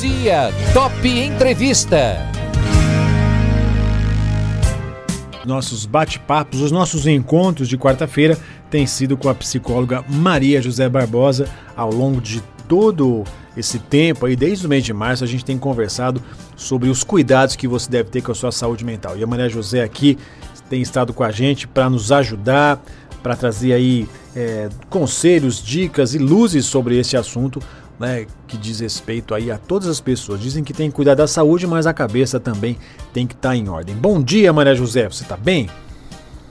dia, Top Entrevista. Nossos bate-papos, os nossos encontros de quarta-feira têm sido com a psicóloga Maria José Barbosa. Ao longo de todo esse tempo aí, desde o mês de março, a gente tem conversado sobre os cuidados que você deve ter com a sua saúde mental. E a Maria José aqui tem estado com a gente para nos ajudar, para trazer aí é, conselhos, dicas e luzes sobre esse assunto né, que diz respeito aí a todas as pessoas. Dizem que tem que cuidar da saúde, mas a cabeça também tem que estar tá em ordem. Bom dia, Maria José, você está bem?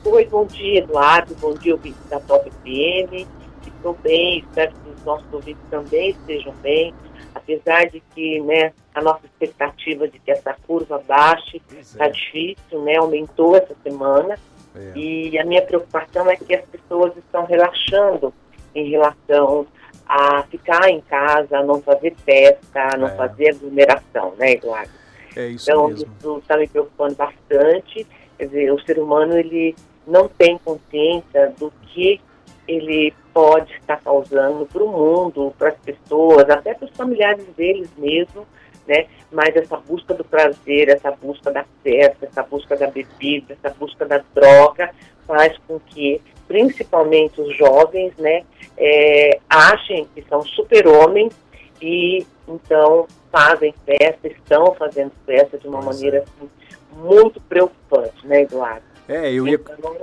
Oi, bom dia, Eduardo, bom dia, ouvintes da Top FM. Estou bem, espero que os nossos ouvintes também estejam bem, apesar de que né, a nossa expectativa de que essa curva baixe está é. difícil, né, aumentou essa semana. É. E a minha preocupação é que as pessoas estão relaxando em relação a ficar em casa, a não fazer festa, a não é. fazer aglomeração, né, Eduardo? É isso então, mesmo. isso está me preocupando bastante. Quer dizer, o ser humano, ele não tem consciência do que ele pode estar causando para o mundo, para as pessoas, até para os familiares deles mesmo, né? Mas essa busca do prazer, essa busca da festa, essa busca da bebida, essa busca da droga, faz com que, principalmente os jovens, né, é, achem que são super-homens e então fazem festa, estão fazendo festa de uma maneira é. assim, muito preocupante, né, Eduardo? É, eu ia, então,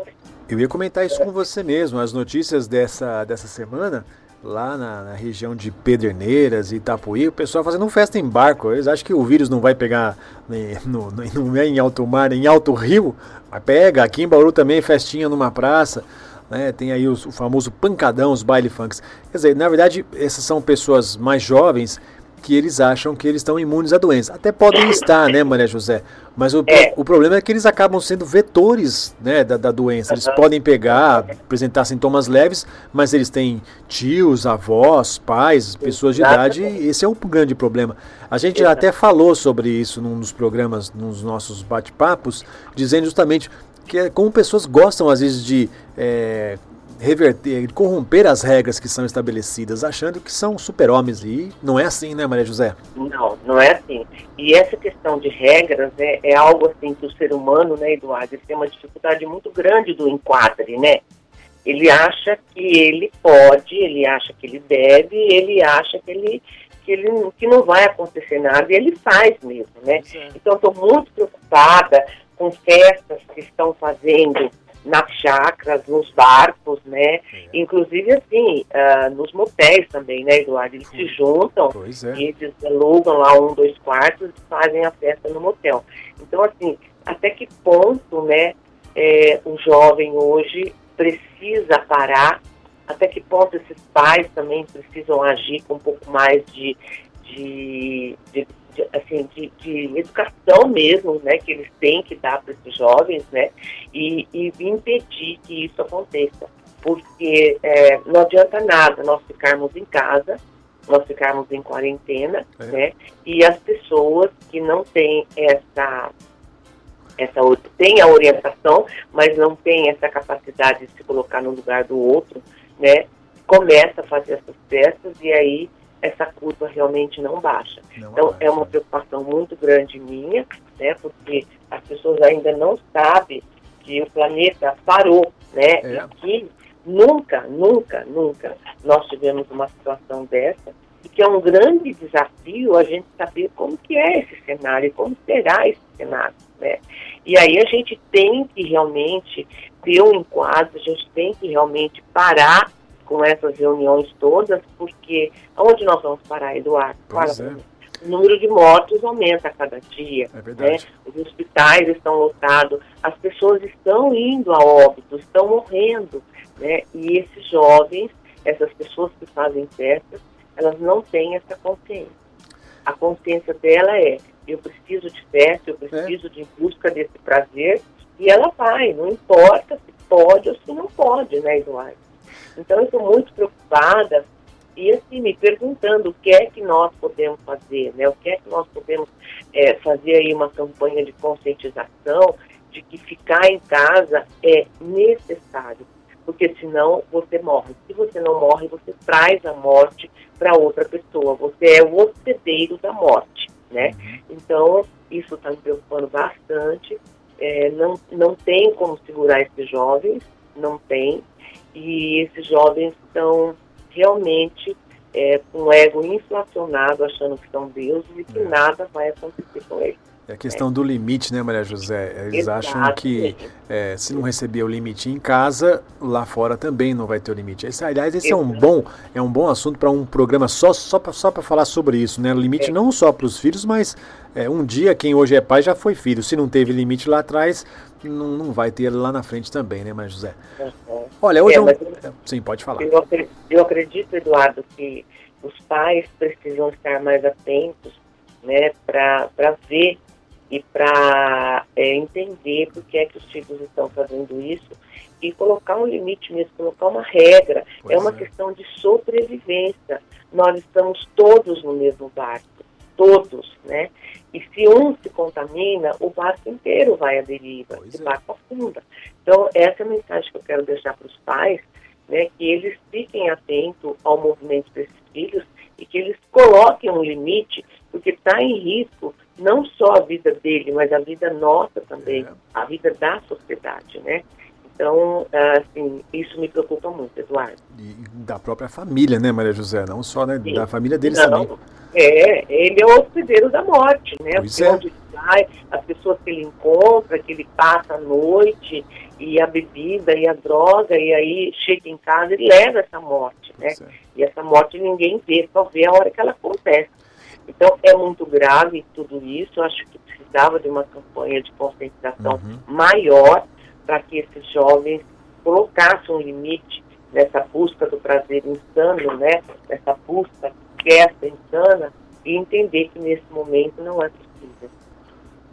eu ia comentar isso é. com você mesmo. As notícias dessa, dessa semana, lá na, na, região de Pederneiras e Itapuí, o pessoal fazendo festa em barco. Eles acham que o vírus não vai pegar no, no, no, em alto mar, em alto rio, mas pega. Aqui em Bauru também, festinha numa praça. Né? Tem aí o, o famoso pancadão, os baile funks. Quer dizer, na verdade, essas são pessoas mais jovens que eles acham que eles estão imunes à doença. Até podem estar, né, Maria José? Mas o, é. o problema é que eles acabam sendo vetores né, da, da doença. Eles uhum. podem pegar, apresentar sintomas leves, mas eles têm tios, avós, pais, pessoas de idade, e esse é um grande problema. A gente já até falou sobre isso num dos programas, nos nossos bate-papos, dizendo justamente que é como pessoas gostam às vezes de é, reverter, corromper as regras que são estabelecidas, achando que são super-homens. E não é assim, né, Maria José? Não, não é assim. E essa questão de regras é, é algo assim que o ser humano, né, Eduardo, ele tem uma dificuldade muito grande do enquadre, né? Ele acha que ele pode, ele acha que ele deve, ele acha que ele que, ele, que não vai acontecer nada, e ele faz mesmo, né? Então, estou muito preocupada com festas que estão fazendo nas chacras, nos barcos, né? É. Inclusive, assim, uh, nos motéis também, né, Eduardo? Eles se juntam é. e eles alugam lá um, dois quartos e fazem a festa no motel. Então, assim, até que ponto, né, é, o jovem hoje precisa parar, até que ponto esses pais também precisam agir com um pouco mais de, de, de de, assim, de, de, educação mesmo, né, que eles têm que dar para esses jovens, né, e, e, impedir que isso aconteça. Porque é, não adianta nada nós ficarmos em casa, nós ficarmos em quarentena, é. né, e as pessoas que não têm essa essa tem a orientação, mas não tem essa capacidade de se colocar no lugar do outro, né? Começa a fazer essas festas e aí essa curva realmente não baixa. Não então, baixa. é uma preocupação muito grande minha, né, porque as pessoas ainda não sabem que o planeta parou, né, é. e que nunca, nunca, nunca nós tivemos uma situação dessa, e que é um grande desafio a gente saber como que é esse cenário, como será esse cenário, né. E aí a gente tem que realmente ter um enquadro, a gente tem que realmente parar com essas reuniões todas, porque onde nós vamos parar, Eduardo? Pois é. O número de mortos aumenta a cada dia. É verdade. Né? Os hospitais estão lotados, as pessoas estão indo a óbito, estão morrendo. Né? E esses jovens, essas pessoas que fazem festas, elas não têm essa consciência. A consciência dela é: eu preciso de festa, eu preciso é. de busca desse prazer, e ela vai, não importa se pode ou se não pode, né, Eduardo? Então, eu estou muito preocupada e, assim, me perguntando o que é que nós podemos fazer, né? O que é que nós podemos é, fazer aí uma campanha de conscientização de que ficar em casa é necessário. porque senão você morre. Se você não morre, você traz a morte para outra pessoa. Você é o hospedeiro da morte, né? Uhum. Então, isso está me preocupando bastante. É, não, não tem como segurar esses jovens, não tem. E esses jovens estão realmente é, com o ego inflacionado, achando que são deuses e que é. nada vai acontecer com eles. É a questão é. do limite, né, Maria José? Eles Exato. acham que é, se não receber o limite em casa, lá fora também não vai ter o limite. Esse, aliás, esse Exato. é um bom, é um bom assunto para um programa só, só para só falar sobre isso, né? O limite é. não só para os filhos, mas é, um dia quem hoje é pai já foi filho. Se não teve limite lá atrás, não, não vai ter lá na frente também, né, Maria José? Olha, hoje é, um... Sim, pode falar. Eu acredito, eu acredito, Eduardo, que os pais precisam estar mais atentos né, para ver e para é, entender por que é que os filhos estão fazendo isso e colocar um limite mesmo, colocar uma regra. Pois é uma é. questão de sobrevivência. Nós estamos todos no mesmo barco, todos, né? E se um se contamina, o barco inteiro vai à deriva, pois esse é. barco afunda. Então, essa é a mensagem que eu quero deixar para os pais, né? Que eles fiquem atentos ao movimento desses filhos e que eles coloquem um limite, porque está em risco não só a vida dele, mas a vida nossa também, é. a vida da sociedade, né? Então, assim, isso me preocupa muito, Eduardo. E da própria família, né, Maria José? Não só né, da família deles não, também. É, ele é o hospedeiro da morte, né? Pois é. Onde ele vai, as pessoas que ele encontra, que ele passa a noite, e a bebida, e a droga, e aí chega em casa e leva essa morte, né? É. E essa morte ninguém vê, só vê a hora que ela acontece. Então, é muito grave tudo isso. Acho que precisava de uma campanha de conscientização uhum. maior para que esses jovens colocassem um limite nessa busca do prazer insano, né? Nessa busca festa insana e entender que nesse momento não é possível.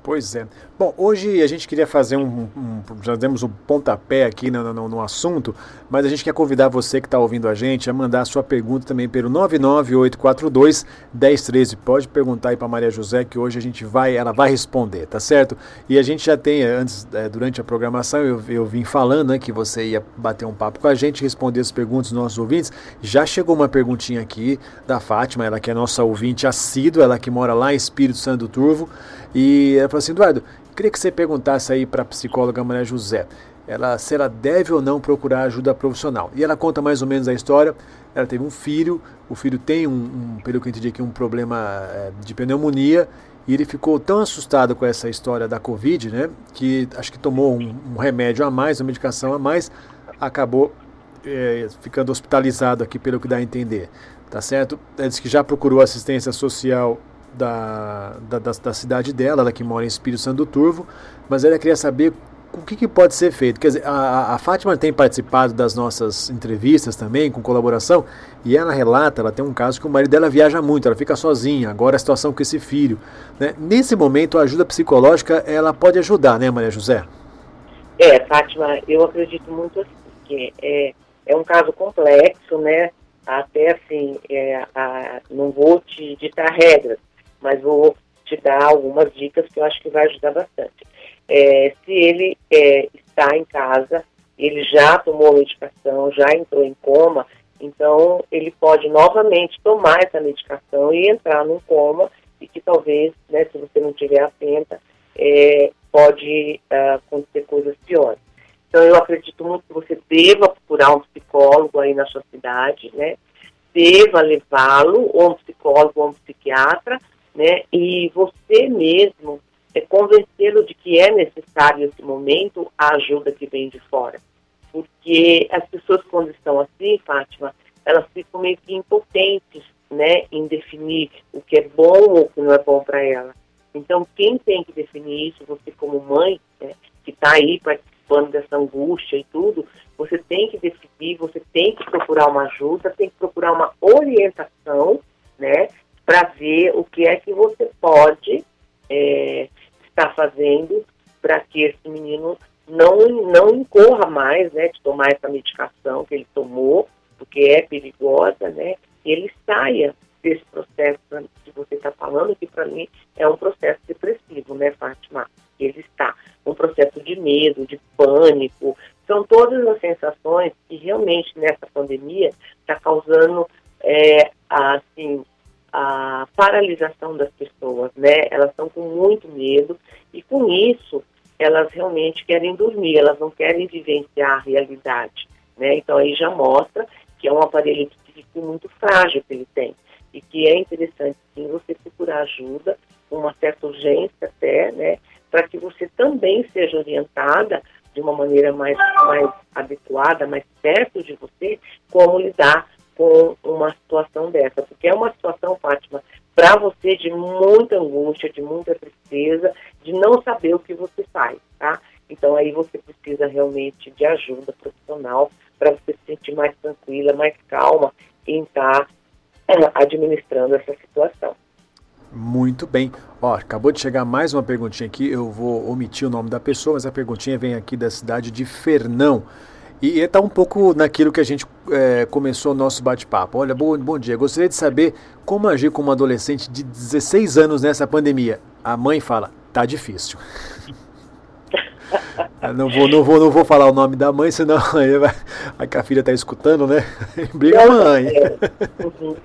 Pois é. Bom, hoje a gente queria fazer um, um já demos um pontapé aqui no, no, no, assunto, mas a gente quer convidar você que está ouvindo a gente a mandar a sua pergunta também pelo 99842 1013. Pode perguntar aí para Maria José que hoje a gente vai, ela vai responder, tá certo? E a gente já tem, antes, é, durante a programação, eu, eu vim falando né, que você ia bater um papo com a gente, responder as perguntas dos nossos ouvintes. Já chegou uma perguntinha aqui da Fátima, ela que é nossa ouvinte assídua, ela que mora lá em Espírito Santo do Turvo. E ela falou assim, Eduardo, queria que você perguntasse aí para a psicóloga Maria José, ela, se ela deve ou não procurar ajuda profissional. E ela conta mais ou menos a história. Ela teve um filho, o filho tem um, um pelo que eu entendi aqui, um problema é, de pneumonia, e ele ficou tão assustado com essa história da Covid, né, que acho que tomou um, um remédio a mais, uma medicação a mais, acabou é, ficando hospitalizado aqui, pelo que dá a entender. Tá certo? Ela disse que já procurou assistência social da, da, da, da cidade dela, ela que mora em Espírito Santo do Turvo, mas ela queria saber o que, que, pode ser feito? Quer dizer, a, a, Fátima tem participado das nossas entrevistas também, com colaboração, e ela relata, ela tem um caso que o marido dela viaja muito, ela fica sozinha, agora a situação com esse filho. Né? Nesse momento, a ajuda psicológica, ela pode ajudar, né, Maria José? É, Fátima, eu acredito muito assim, que é, é um caso complexo, né? Até assim, é, a, não vou te ditar regras, mas vou te dar algumas dicas que eu acho que vai ajudar bastante. É, se ele é, está em casa, ele já tomou medicação, já entrou em coma, então ele pode novamente tomar essa medicação e entrar num coma e que talvez, né, se você não estiver atenta, é, pode uh, acontecer coisas piores. Então eu acredito muito que você deva procurar um psicólogo aí na sua cidade, né? Deva levá-lo, ou um psicólogo ou um psiquiatra, né? E você mesmo é convencê-lo de que é necessário nesse momento a ajuda que vem de fora. Porque as pessoas quando estão assim, Fátima, elas ficam meio que impotentes, né, em definir o que é bom ou o que não é bom para ela. Então, quem tem que definir isso, você como mãe, né, que está aí participando dessa angústia e tudo, você tem que decidir, você tem que procurar uma ajuda, tem que procurar uma orientação, né, para ver o que é que você pode é, estar fazendo para que esse menino não, não incorra mais né, de tomar essa medicação que ele tomou, porque é perigosa, né? E ele saia desse processo que você está falando, que para mim é um processo depressivo, né, Fátima? ele está um processo de medo, de pânico. São todas as sensações que realmente nessa pandemia está causando é, assim a paralisação das pessoas, né? Elas estão com muito medo e com isso elas realmente querem dormir, elas não querem vivenciar a realidade, né? Então aí já mostra que é um aparelho psíquico muito frágil que ele tem e que é interessante sim você procurar ajuda, uma certa urgência até, né? Para que você também seja orientada de uma maneira mais, mais adequada, mais perto de você, como lidar com uma situação dessa, porque é uma situação, Fátima, para você de muita angústia, de muita tristeza, de não saber o que você faz, tá? Então aí você precisa realmente de ajuda profissional para você se sentir mais tranquila, mais calma em estar tá, administrando essa situação. Muito bem. Ó, acabou de chegar mais uma perguntinha aqui. Eu vou omitir o nome da pessoa, mas a perguntinha vem aqui da cidade de Fernão. E está um pouco naquilo que a gente é, começou o nosso bate-papo. Olha, bom, bom dia. Gostaria de saber como agir com uma adolescente de 16 anos nessa pandemia. A mãe fala, tá difícil. não vou, não vou, não vou falar o nome da mãe, senão vai, a filha está escutando, né? Briga mãe. É, uhum.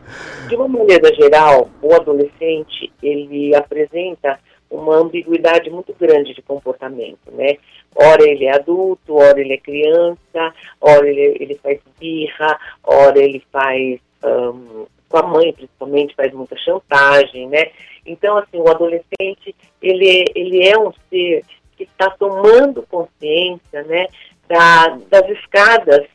De uma maneira geral, o adolescente ele apresenta uma ambiguidade muito grande de comportamento, né? Ora ele é adulto, ora ele é criança, ora ele, ele faz birra, ora ele faz, um, com a mãe principalmente, faz muita chantagem, né? Então, assim, o adolescente, ele, ele é um ser que está tomando consciência, né, da, das escadas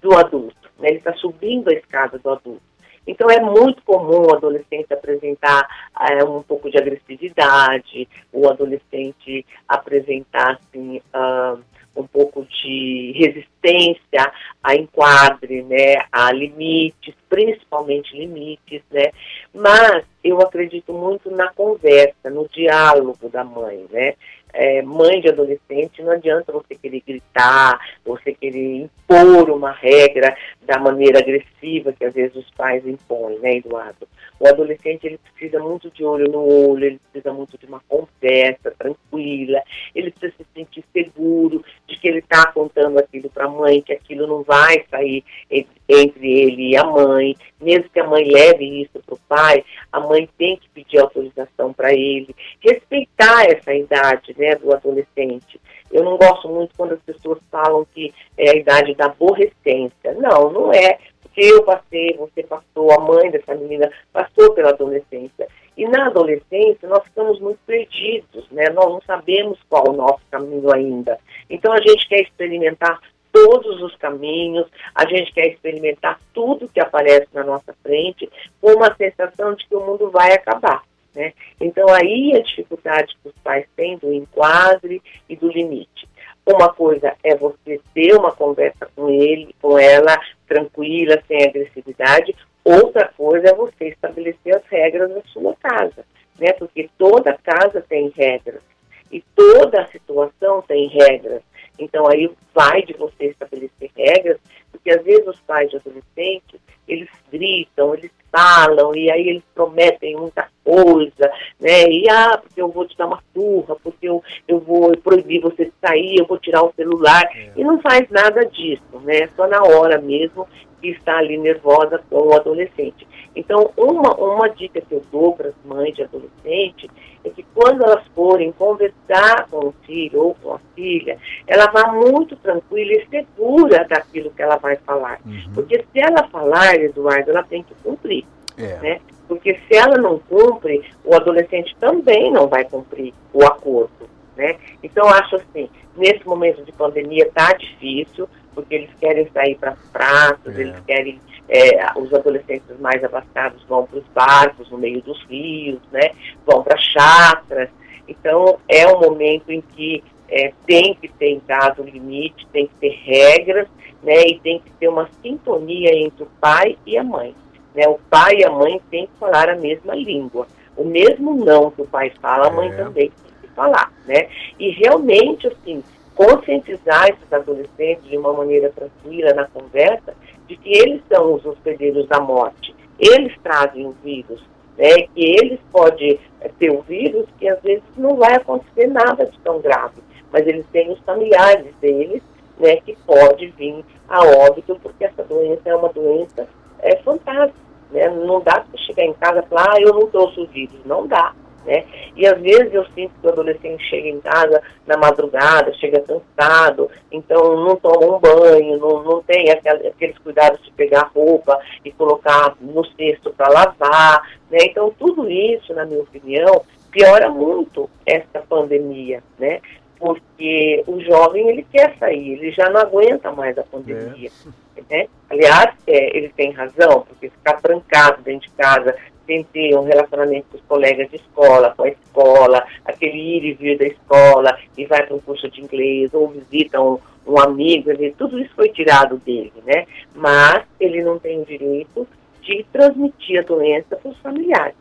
do adulto, né? Ele está subindo a escada do adulto. Então é muito comum o adolescente apresentar é, um pouco de agressividade, o adolescente apresentar assim, uh, um pouco de resistência a enquadre, né, a limites, principalmente limites, né. Mas eu acredito muito na conversa, no diálogo da mãe, né é, mãe de adolescente, não adianta você querer gritar, você querer impor uma regra da maneira agressiva que às vezes os pais impõem, né, Eduardo? O adolescente ele precisa muito de olho no olho, ele precisa muito de uma conversa tranquila, ele precisa se sentir seguro de que ele está contando aquilo para a mãe, que aquilo não vai sair entre ele e a mãe. Mesmo que a mãe leve isso para o pai, a mãe tem que pedir autorização para ele, respeitar essa idade né, do adolescente. Eu não gosto muito quando as pessoas falam que é a idade da aborrecência. Não, não é. Porque eu passei, você passou, a mãe dessa menina passou pela adolescência. E na adolescência nós ficamos muito perdidos, né? Nós não sabemos qual o nosso caminho ainda. Então a gente quer experimentar todos os caminhos, a gente quer experimentar tudo que aparece na nossa frente, com uma sensação de que o mundo vai acabar. Né? Então, aí a dificuldade que os pais têm do enquadre e do limite. Uma coisa é você ter uma conversa com ele, com ela, tranquila, sem agressividade. Outra coisa é você estabelecer as regras da sua casa, né? Porque toda casa tem regras e toda situação tem regras. Então aí vai de você estabelecer regras, porque às vezes os pais de adolescentes, eles gritam, eles falam, e aí eles prometem muita coisa, né? E ah, porque eu vou te dar uma surra, porque eu, eu vou proibir você de sair, eu vou tirar o celular. É. E não faz nada disso, né? Só na hora mesmo que está ali nervosa com o adolescente. Então, uma, uma dica que eu dou para as mães de adolescente é que quando elas forem conversar com o filho ou com a filha, ela vá muito tranquila e segura daquilo que ela vai falar. Uhum. Porque se ela falar, Eduardo, ela tem que cumprir. É. Né? Porque se ela não cumpre, o adolescente também não vai cumprir o acordo. Né? Então, acho assim, nesse momento de pandemia está difícil, porque eles querem sair para as praças, é. eles querem, é, os adolescentes mais abastados vão para os barcos no meio dos rios, né? vão para chacras. Então, é um momento em que é, tem que ter em casa um limite, tem que ter regras, né? e tem que ter uma sintonia entre o pai e a mãe. Né? O pai e a mãe têm que falar a mesma língua. O mesmo não que o pai fala, a mãe é. também tem que falar. Né? E realmente, assim, conscientizar esses adolescentes de uma maneira tranquila na conversa de que eles são os hospedeiros da morte. Eles trazem o vírus. né, que eles podem ter o vírus, que às vezes não vai acontecer nada de tão grave, mas eles têm os familiares deles, né, que pode vir a óbito, porque essa doença é uma doença é, fantástica, né, não dá para chegar em casa e falar, ah, eu não trouxe o vírus, não dá, né? E às vezes eu sinto que o adolescente chega em casa na madrugada, chega cansado, então não toma um banho, não, não tem aqueles cuidados de pegar roupa e colocar no cesto para lavar, né? Então tudo isso, na minha opinião, piora muito essa pandemia, né? Porque o jovem ele quer sair, ele já não aguenta mais a pandemia. É. Né? Aliás, é, ele tem razão, porque ficar trancado dentro de casa sem ter um relacionamento com os colegas de escola, com a escola, aquele ir e vir da escola, e vai para um curso de inglês, ou visita um, um amigo, ele, tudo isso foi tirado dele, né? Mas ele não tem o direito de transmitir a doença para os familiares.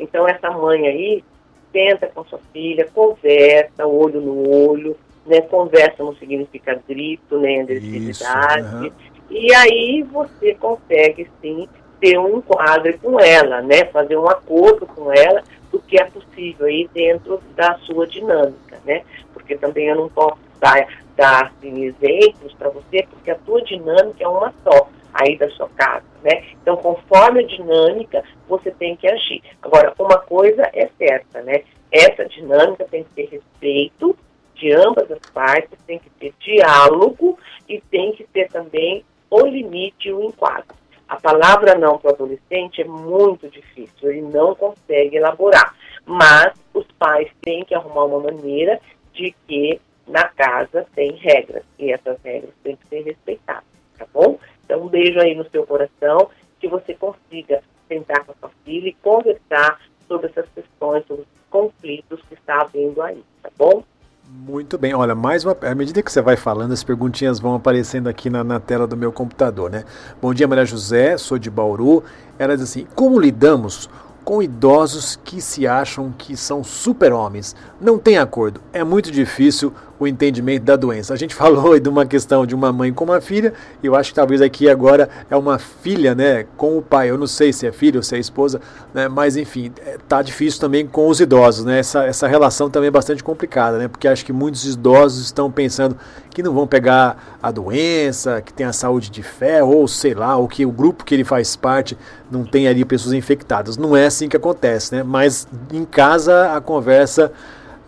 Então, essa mãe aí, senta com sua filha, conversa, olho no olho, né? Conversa não significa grito, nem né? agressividade. Uhum. E aí você consegue, sim, ter um enquadro com ela, né? Fazer um acordo com ela do que é possível aí dentro da sua dinâmica, né? Porque também eu não posso dar, dar assim, exemplos para você, porque a tua dinâmica é uma só aí da sua casa, né? Então, conforme a dinâmica, você tem que agir. Agora, uma coisa é certa, né? Essa dinâmica tem que ter respeito de ambas as partes, tem que ter diálogo e tem que ter também o limite e o enquadro. A palavra não para o adolescente é muito difícil, ele não consegue elaborar. Mas os pais têm que arrumar uma maneira de que na casa tem regras e essas regras têm que ser respeitadas, tá bom? Então, um beijo aí no seu coração, que você consiga sentar com a sua filha e conversar sobre essas questões, sobre os conflitos que está havendo aí, tá bom? Muito bem, olha, mais uma. À medida que você vai falando, as perguntinhas vão aparecendo aqui na, na tela do meu computador, né? Bom dia, Maria José, sou de Bauru. Ela diz assim: como lidamos com idosos que se acham que são super-homens. Não tem acordo. É muito difícil o entendimento da doença. A gente falou de uma questão de uma mãe com uma filha, e eu acho que talvez aqui agora é uma filha, né, com o pai. Eu não sei se é filho ou se é esposa, né, mas enfim, é, tá difícil também com os idosos, né? Essa, essa relação também é bastante complicada, né? Porque acho que muitos idosos estão pensando que não vão pegar a doença, que tem a saúde de fé, ou sei lá, ou que o grupo que ele faz parte não tem ali pessoas infectadas. Não é assim que acontece, né? Mas em casa a conversa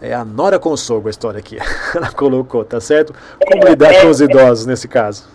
é a Nora com o sogro, a história aqui. Ela colocou, tá certo? Como é, lidar é, com os idosos é, nesse caso?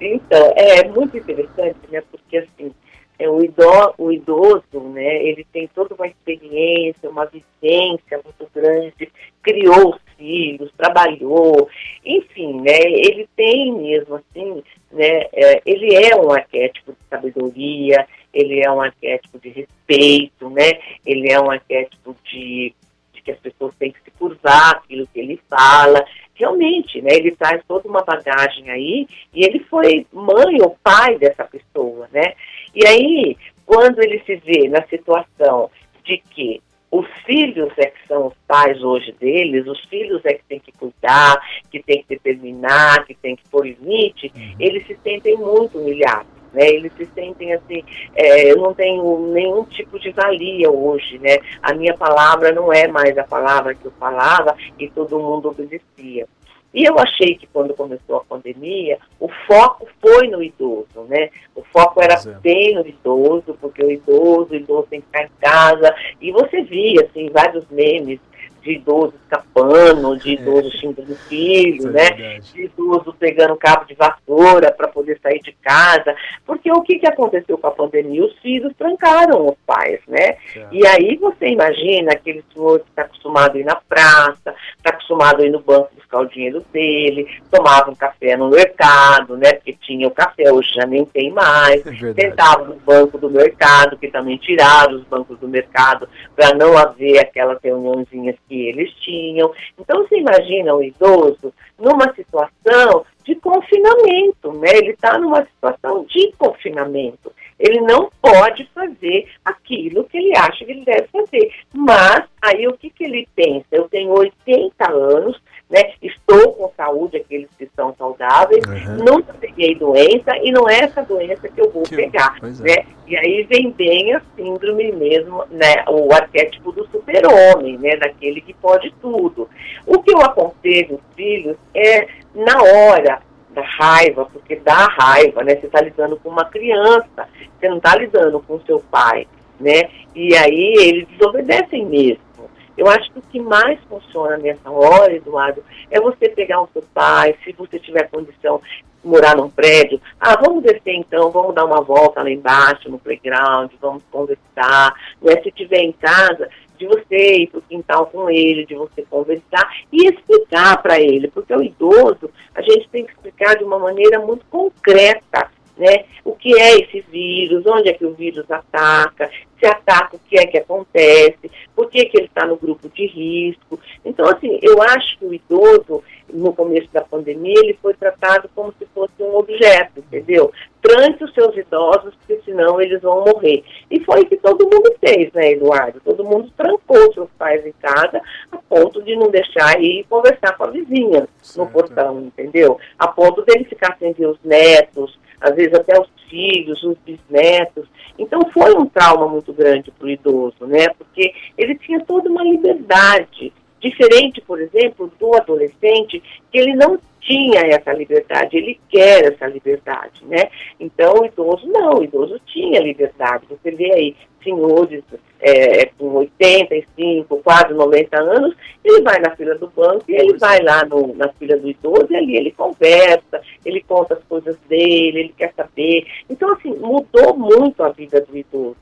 Então, é muito interessante, né? Porque assim, é, o, idoso, o idoso, né, ele tem toda uma experiência, uma vivência muito grande, criou filhos, trabalhou, enfim, né, ele tem mesmo assim, né, é, ele é um arquétipo de sabedoria, ele é um arquétipo de respeito, né, ele é um arquétipo de de que as pessoas têm que se curvar aquilo que ele fala. Realmente, né, ele traz toda uma bagagem aí e ele foi mãe ou pai dessa pessoa, né? E aí, quando ele se vê na situação de que os filhos é que são os pais hoje deles, os filhos é que tem que cuidar, que tem que determinar, que tem que pôr limite, uhum. eles se sentem muito humilhados né? Eles se sentem assim, é, eu não tenho nenhum tipo de valia hoje, né? A minha palavra não é mais a palavra que eu falava e todo mundo obedecia. E eu achei que quando começou a pandemia, o foco foi no idoso, né? O foco era é. bem no idoso, porque o idoso, o idoso tem que ficar em casa. E você via, assim, vários memes de idoso escapando, de é. idoso é. xingando filho, é né? De idoso pegando cabo de vassoura para poder sair de casa. Porque o que, que aconteceu com a pandemia? Os filhos trancaram os pais, né? E aí você imagina aquele senhor que está acostumado a ir na praça, está acostumado a ir no banco buscar o dinheiro dele, tomava um café no mercado, né? Porque tinha o café, hoje já nem tem mais. É Sentava no banco do mercado, que também tiraram os bancos do mercado para não haver aquelas reuniãozinhas que eles tinham. Então, você imagina o idoso numa situação de confinamento, né? Ele está numa situação de confinamento. Ele não pode fazer aquilo que ele acha que ele deve fazer. Mas, aí o que, que ele pensa? Eu tenho 80 anos, né? Estou com saúde, aqueles que são saudáveis, uhum. nunca peguei peguei doença e não é essa doença que eu vou que pegar, é. né? E aí vem bem a síndrome mesmo, né? O arquétipo do super-homem, né? Daquele que pode tudo. O que eu aconselho os filhos é, na hora da raiva, porque dá raiva, né? Você está lidando com uma criança, você não está lidando com seu pai, né? E aí eles desobedecem mesmo. Eu acho que o que mais funciona nessa hora, Eduardo, é você pegar o seu pai, se você tiver condição de morar num prédio, ah, vamos descer então, vamos dar uma volta lá embaixo no playground, vamos conversar, né? Se tiver em casa, de você ir para o quintal com ele, de você conversar e explicar para ele, porque o idoso a gente tem que explicar de uma maneira muito concreta né? O que é esse vírus, onde é que o vírus ataca, se ataca, o que é que acontece, por que, que ele está no grupo de risco. Então, assim, eu acho que o idoso, no começo da pandemia, ele foi tratado como se fosse um objeto, entendeu? Tranque os seus idosos, porque senão eles vão morrer. E foi o que todo mundo fez, né, Eduardo? Todo mundo trancou seus pais em casa a ponto de não deixar ir conversar com a vizinha certo. no portão, entendeu? A ponto dele ficar sem ver os netos, às vezes até os filhos, os bisnetos. Então foi um trauma muito grande para o idoso, né? Porque ele tinha toda uma liberdade, diferente, por exemplo, do adolescente, que ele não tinha essa liberdade, ele quer essa liberdade, né? Então o idoso não, o idoso tinha liberdade. Você vê aí senhores é, com 85, quase 90 anos, ele vai na fila do banco e ele vai lá no, na fila do idoso e ali ele conversa, ele conta as coisas dele, ele quer saber. Então, assim, mudou muito a vida do idoso.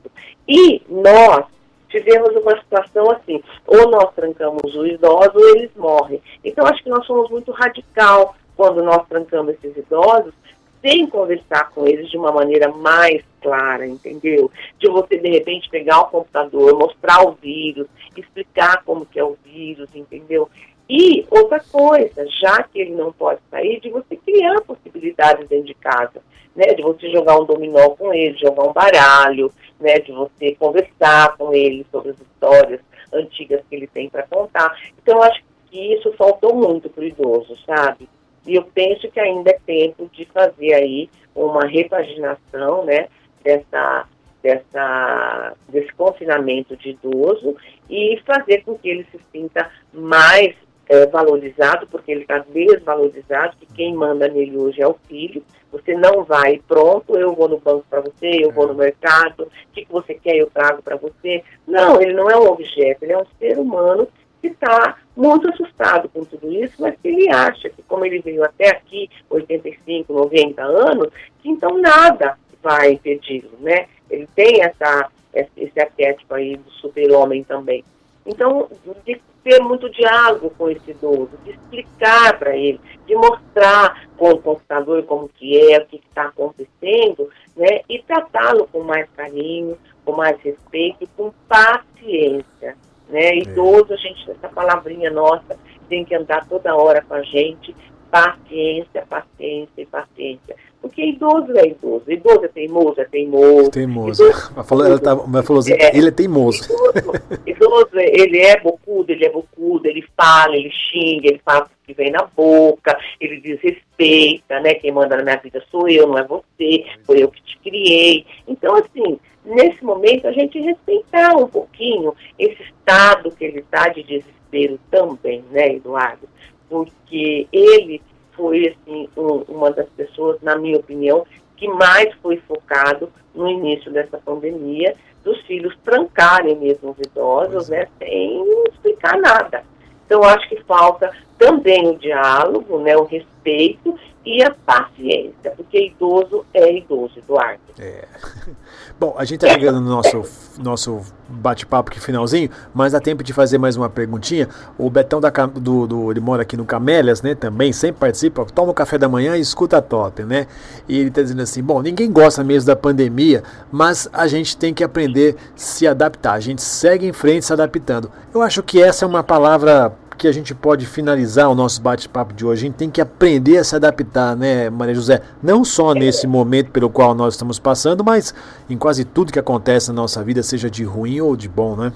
E nós tivemos uma situação assim, ou nós trancamos o idoso ou eles morrem. Então, acho que nós somos muito radical quando nós trancamos esses idosos, sem conversar com eles de uma maneira mais clara, entendeu? De você, de repente, pegar o computador, mostrar o vírus, explicar como que é o vírus, entendeu? E outra coisa, já que ele não pode sair, de você criar possibilidades dentro de casa, né? De você jogar um dominó com ele, jogar um baralho, né? De você conversar com ele sobre as histórias antigas que ele tem para contar. Então, eu acho que isso faltou muito para o idoso, sabe? E eu penso que ainda é tempo de fazer aí uma repaginação, né? Dessa dessa, desse confinamento de idoso e fazer com que ele se sinta mais é, valorizado, porque ele está desvalorizado, que quem manda nele hoje é o filho. Você não vai, pronto, eu vou no banco para você, eu vou no mercado, o que, que você quer, eu trago para você. Não, ele não é um objeto, ele é um ser humano que está muito assustado com tudo isso, mas que ele acha que como ele veio até aqui, 85, 90 anos, que então nada vai impedi-lo, né? Ele tem essa, esse arquétipo aí do super-homem também. Então, de ter muito diálogo com esse idoso, de explicar para ele, de mostrar com o computador como que é, o que está acontecendo, né? E tratá-lo com mais carinho, com mais respeito com paciência. Né? Idoso, a gente, essa palavrinha nossa tem que andar toda hora com a gente, paciência, paciência e paciência. Porque idoso é idoso. Idoso é teimoso, é teimoso. Teimoso. Idoso, ela falou, ela tá, mas falou assim, é, ele é teimoso. Idoso, idoso, ele é bocudo, ele é bocudo, ele fala, ele xinga, ele fala o que vem na boca, ele desrespeita, né? Quem manda na minha vida sou eu, não é você, foi eu que te criei. Então, assim, nesse momento a gente respeitar um pouquinho esse estado que ele está de desespero também, né, Eduardo? Porque ele foi assim um, uma das pessoas, na minha opinião, que mais foi focado no início dessa pandemia, dos filhos trancarem mesmo os idosos, né, é. sem explicar nada. Então, acho que falta também o diálogo, né, o respeito e a paciência, porque idoso é idoso, Eduardo. É. Bom, a gente está chegando no nosso, nosso bate-papo aqui finalzinho, mas dá tempo de fazer mais uma perguntinha. O Betão da, do, do, ele mora aqui no Camélias, né? Também sempre participa, toma o café da manhã e escuta a Top, né? E ele está dizendo assim: bom, ninguém gosta mesmo da pandemia, mas a gente tem que aprender a se adaptar. A gente segue em frente se adaptando. Eu acho que essa é uma palavra que a gente pode finalizar o nosso bate-papo de hoje. A gente tem que aprender a se adaptar, né, Maria José? Não só nesse momento pelo qual nós estamos passando, mas em quase tudo que acontece na nossa vida, seja de ruim ou de bom, né?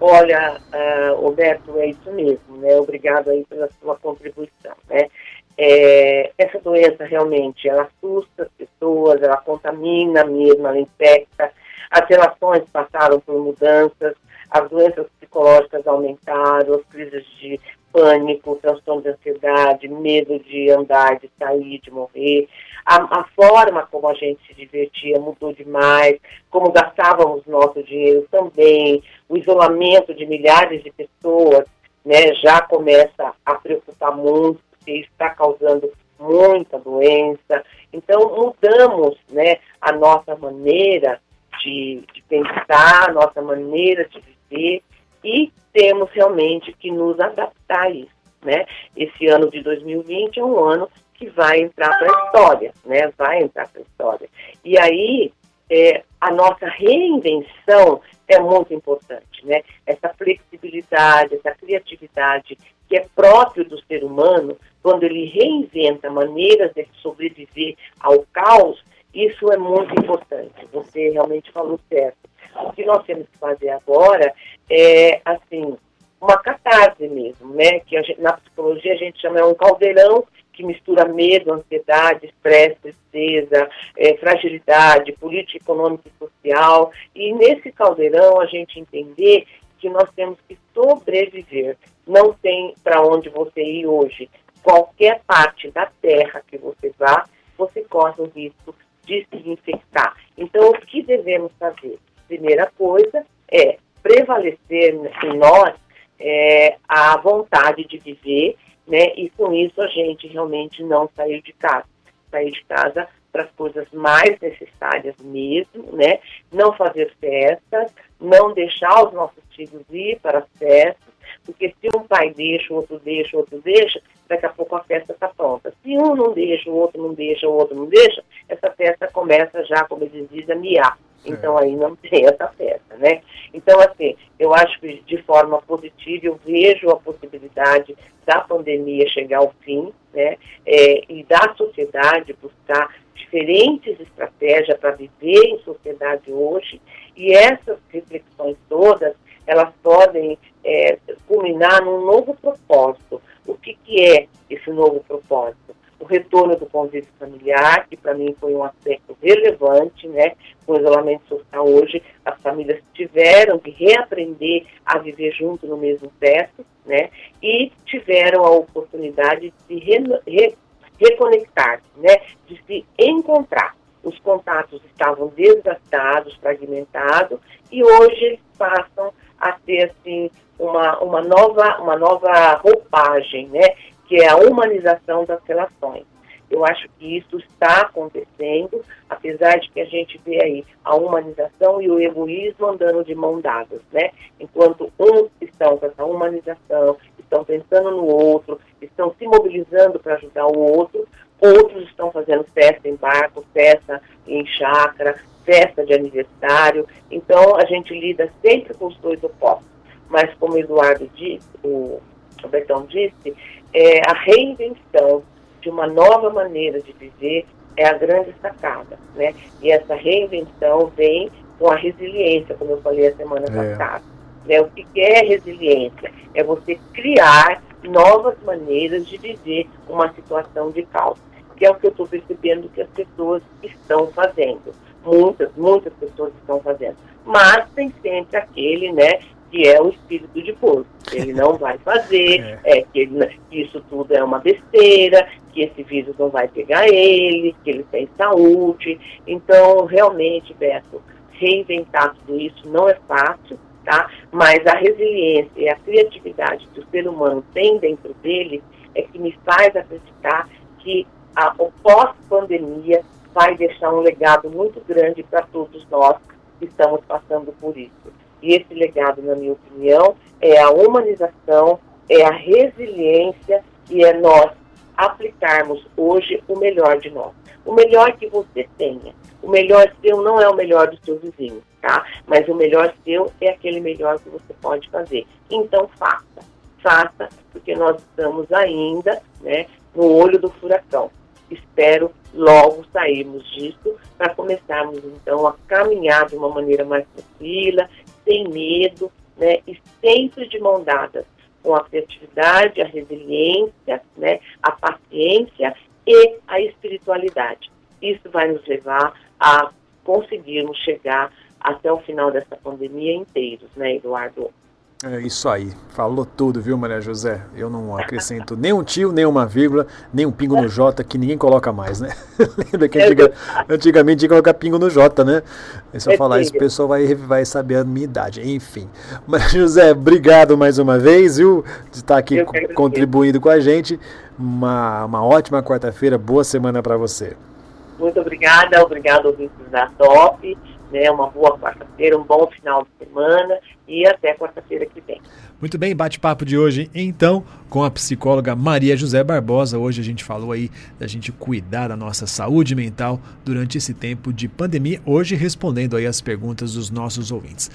Olha, uh, Roberto, é isso mesmo, né? Obrigado aí pela sua contribuição, né? É, essa doença realmente, ela assusta as pessoas, ela contamina mesmo, ela infecta, as relações passaram por mudanças, as doenças psicológicas aumentaram, as crises de pânico, transtorno de ansiedade, medo de andar, de sair, de morrer. A, a, forma como a gente se divertia mudou demais, como gastávamos nosso dinheiro também, o isolamento de milhares de pessoas né, já começa a preocupar muito, porque está causando muita doença. Então, mudamos né, a nossa maneira de, de pensar, a nossa maneira de e temos realmente que nos adaptar a isso. Né? Esse ano de 2020 é um ano que vai entrar para a história, né? vai entrar para a história. E aí, é, a nossa reinvenção é muito importante, né? Essa flexibilidade, essa criatividade que é próprio do ser humano, quando ele reinventa maneiras de sobreviver ao caos, isso é muito importante. Você realmente falou certo. Que nós temos que fazer agora é, assim, uma catarse mesmo, né? Que gente, na psicologia a gente chama é um caldeirão que mistura medo, ansiedade, estresse, tristeza, é, fragilidade, política, econômica e social. E nesse caldeirão a gente entender que nós temos que sobreviver. Não tem para onde você ir hoje. Qualquer parte da terra que você vá, você corre o risco de se infectar. Então, o que devemos fazer? Primeira coisa é prevalecer em nós é, a vontade de viver, né? E com isso a gente realmente não sair de casa. Sair de casa para as coisas mais necessárias mesmo, né? Não fazer festas, não deixar os nossos filhos ir para as festas, porque se um pai deixa, o outro deixa, o outro deixa, daqui a pouco a festa está pronta. Se um não deixa, o outro não deixa, o outro não deixa, essa festa começa já, como eles dizem, a miar. Então aí não tem essa festa, né? Então, assim, eu acho que de forma positiva eu vejo a possibilidade da pandemia chegar ao fim, né? É, e da sociedade buscar diferentes estratégias para viver em sociedade hoje. E essas reflexões todas, elas podem é, culminar num novo propósito. O que, que é esse novo propósito? O retorno do convívio familiar, que para mim foi um aspecto relevante, né? Com o isolamento social hoje, as famílias tiveram que reaprender a viver junto no mesmo teto, né? E tiveram a oportunidade de se re, re, reconectar, né? De se encontrar. Os contatos estavam desgastados, fragmentados, e hoje eles passam a ter assim uma, uma nova uma nova roupagem, né? Que é a humanização das relações. Eu acho que isso está acontecendo, apesar de que a gente vê aí a humanização e o egoísmo andando de mão dadas, né? Enquanto uns estão com essa humanização, estão pensando no outro, estão se mobilizando para ajudar o outro, outros estão fazendo festa em barco, festa em chácara, festa de aniversário. Então a gente lida sempre com os dois opostos. Mas como Eduardo disse, o Betão disse, é, a reinvenção de uma nova maneira de viver é a grande sacada, né? E essa reinvenção vem com a resiliência, como eu falei a semana é. passada. Né? O que é resiliência? É você criar novas maneiras de viver uma situação de caos, que é o que eu estou percebendo que as pessoas estão fazendo. Muitas, muitas pessoas estão fazendo. Mas tem sempre aquele, né, que é o espírito de porco. Ele não vai fazer, é. é que, ele, que isso tudo é uma besteira, que esse vírus não vai pegar ele, que ele tem saúde. Então, realmente, Beto, reinventar tudo isso não é fácil, tá? Mas a resiliência e a criatividade que o ser humano tem dentro dele é que me faz acreditar que a, o pós-pandemia vai deixar um legado muito grande para todos nós que estamos passando por isso. E esse legado, na minha opinião, é a humanização, é a resiliência e é nós aplicarmos hoje o melhor de nós. O melhor que você tenha. O melhor seu não é o melhor do seu vizinho, tá? Mas o melhor seu é aquele melhor que você pode fazer. Então faça. Faça, porque nós estamos ainda né, no olho do furacão. Espero logo sairmos disso para começarmos então a caminhar de uma maneira mais tranquila sem medo, né, e sempre de mão dadas com a criatividade, a resiliência, né, a paciência e a espiritualidade. Isso vai nos levar a conseguirmos chegar até o final dessa pandemia inteiros, né, Eduardo? É isso aí, falou tudo, viu, Maria José? Eu não acrescento nem um tio, nem uma vírgula, nem um pingo no J, que ninguém coloca mais, né? Lembra que antiga, antigamente tinha que colocar pingo no J, né? E se eu falar isso, o pessoal vai, vai saber a minha idade. Enfim. Maria José, obrigado mais uma vez, viu? De estar aqui contribuindo com a gente. Uma, uma ótima quarta-feira, boa semana para você. Muito obrigada, obrigado ouvintes da Top né, uma boa quarta-feira, um bom final de semana e até quarta-feira que vem. Muito bem, bate-papo de hoje, então, com a psicóloga Maria José Barbosa. Hoje a gente falou aí da gente cuidar da nossa saúde mental durante esse tempo de pandemia, hoje respondendo aí as perguntas dos nossos ouvintes.